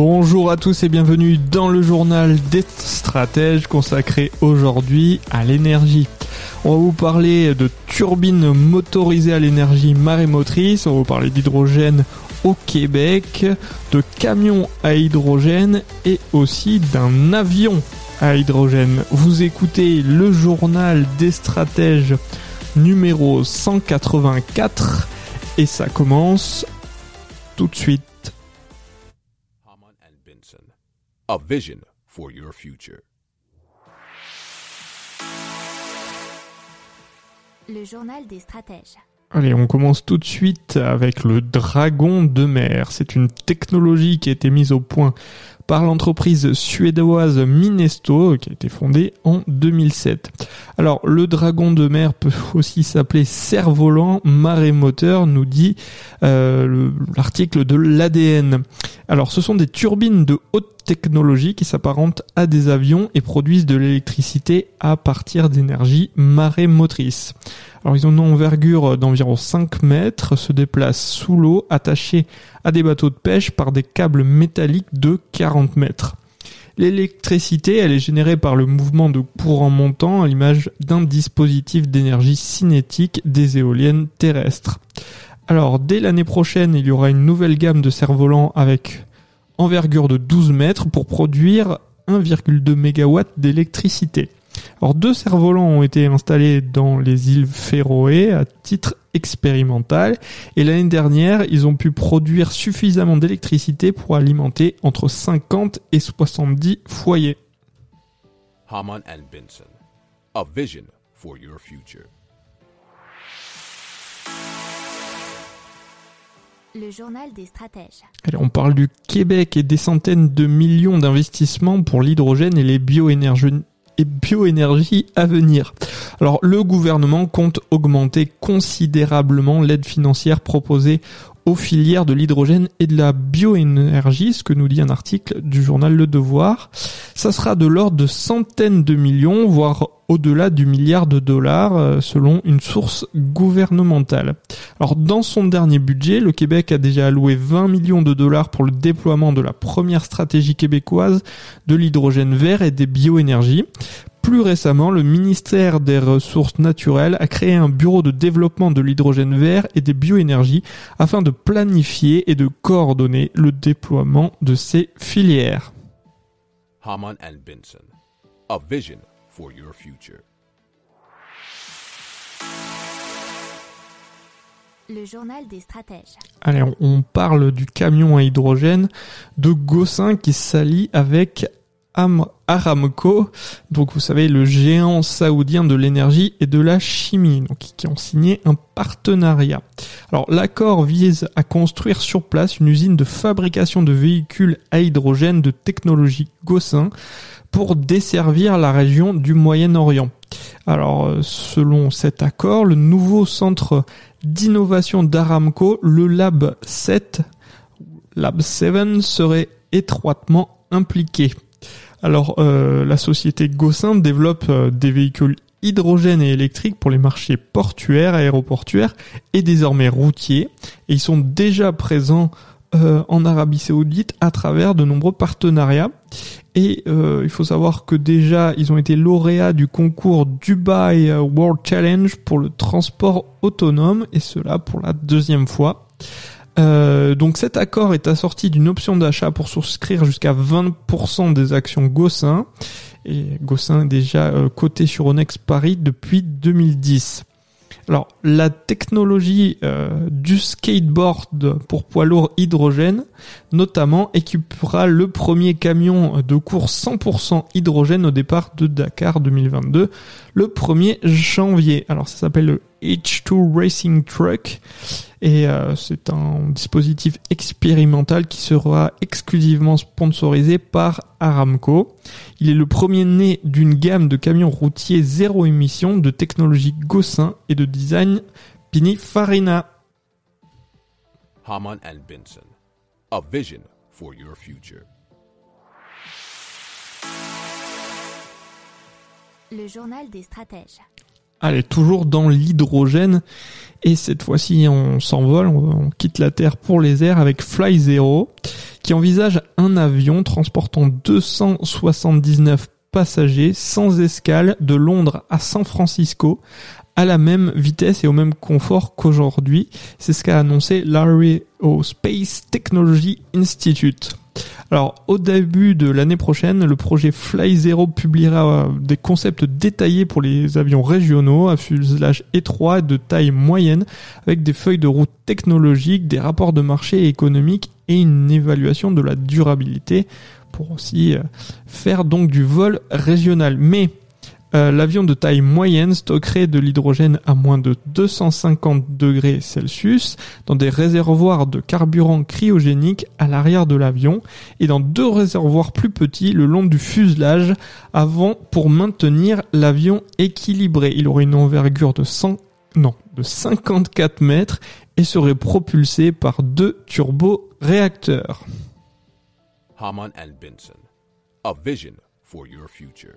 Bonjour à tous et bienvenue dans le journal des stratèges consacré aujourd'hui à l'énergie. On va vous parler de turbines motorisées à l'énergie marémotrice, on va vous parler d'hydrogène au Québec, de camions à hydrogène et aussi d'un avion à hydrogène. Vous écoutez le journal des stratèges numéro 184 et ça commence tout de suite. A vision for your future. Le journal des stratèges. Allez, on commence tout de suite avec le dragon de mer. C'est une technologie qui a été mise au point par l'entreprise suédoise Minesto, qui a été fondée en 2007. Alors, le dragon de mer peut aussi s'appeler cerf-volant marémoteur, nous dit euh, le- l'article de l'ADN. Alors, ce sont des turbines de haute technologie qui s'apparentent à des avions et produisent de l'électricité à partir d'énergie marémotrice. Alors ils ont une envergure d'environ 5 mètres, se déplacent sous l'eau, attachés à des bateaux de pêche par des câbles métalliques de 40 mètres. L'électricité, elle est générée par le mouvement de courant montant à l'image d'un dispositif d'énergie cinétique des éoliennes terrestres. Alors dès l'année prochaine, il y aura une nouvelle gamme de cerfs-volants avec envergure de 12 mètres pour produire 1,2 MW d'électricité. Alors deux cerfs-volants ont été installés dans les îles Féroé à titre expérimental et l'année dernière ils ont pu produire suffisamment d'électricité pour alimenter entre 50 et 70 foyers. Haman and a vision for your future. Le journal des stratèges. Allez, on parle du Québec et des centaines de millions d'investissements pour l'hydrogène et les bioénergies à venir. Alors le gouvernement compte augmenter considérablement l'aide financière proposée aux filières de l'hydrogène et de la bioénergie, ce que nous dit un article du journal Le Devoir. Ça sera de l'ordre de centaines de millions, voire au-delà du milliard de dollars, euh, selon une source gouvernementale. Alors dans son dernier budget, le Québec a déjà alloué 20 millions de dollars pour le déploiement de la première stratégie québécoise de l'hydrogène vert et des bioénergies. Plus récemment, le ministère des Ressources naturelles a créé un bureau de développement de l'hydrogène vert et des bioénergies afin de planifier et de coordonner le déploiement de ces filières. Haman and Benson, a vision for your future. Le journal des stratèges. Allez, on- on parle du camion à hydrogène de Gossin qui s'allie avec Am- Aramco, donc vous savez le géant saoudien de l'énergie et de la chimie, donc qui ont signé un partenariat. Alors l'accord vise à construire sur place une usine de fabrication de véhicules à hydrogène de technologie Gossin pour desservir la région du Moyen-Orient. Alors, euh, selon cet accord, le nouveau centre d'innovation d'Aramco, le Lab 7, Lab 7 serait étroitement impliqué. Alors, euh, la société Gossin développe euh, des véhicules hydrogène et électriques pour les marchés portuaires, aéroportuaires et désormais routiers. Et ils sont déjà présents euh, en Arabie Saoudite à travers de nombreux partenariats. Et il faut savoir que déjà, ils ont été lauréats du concours Dubai World Challenge pour le transport autonome, et cela pour la deuxième fois. Euh, donc cet accord est assorti d'une option d'achat pour souscrire jusqu'à 20% des actions Gossin. Et Gossin est déjà euh, coté sur Onex Paris depuis 2010. Alors, la technologie euh, du skateboard pour poids lourds hydrogène, notamment, équipera le premier camion de course 100% hydrogène au départ de Dakar 2022, le 1er janvier. Alors, ça s'appelle le H2 Racing Truck. Et euh, c'est un dispositif expérimental qui sera exclusivement sponsorisé par Aramco. Il est le premier né d'une gamme de camions routiers zéro émission de technologie Gossin et de design Pininfarina. Haman and Benson. A vision for your future. Le journal des stratèges. Allez, toujours dans l'hydrogène. Et cette fois-ci, on s'envole, on, quitte la Terre pour les airs avec Fly Zero, qui envisage un avion transportant 279 passagers sans escale de Londres à San Francisco à la même vitesse et au même confort qu'aujourd'hui. C'est ce qu'a annoncé l'Aerospace Technology Institute. Alors, au début de l'année prochaine, le projet Fly Zero publiera euh, des concepts détaillés pour les avions régionaux à fuselage étroit de taille moyenne avec des feuilles de route technologiques, des rapports de marché économiques et une évaluation de la durabilité pour aussi euh, faire donc du vol régional. Mais euh, l'avion de taille moyenne stockerait de l'hydrogène à moins de 250 degrés Celsius dans des réservoirs de carburant cryogénique à l'arrière de l'avion et dans deux réservoirs plus petits le long du fuselage avant pour maintenir l'avion équilibré. Il aurait une envergure de 100 non, de 54 mètres et serait propulsé par deux turbo-réacteurs. Haman and Benson. A vision for your future.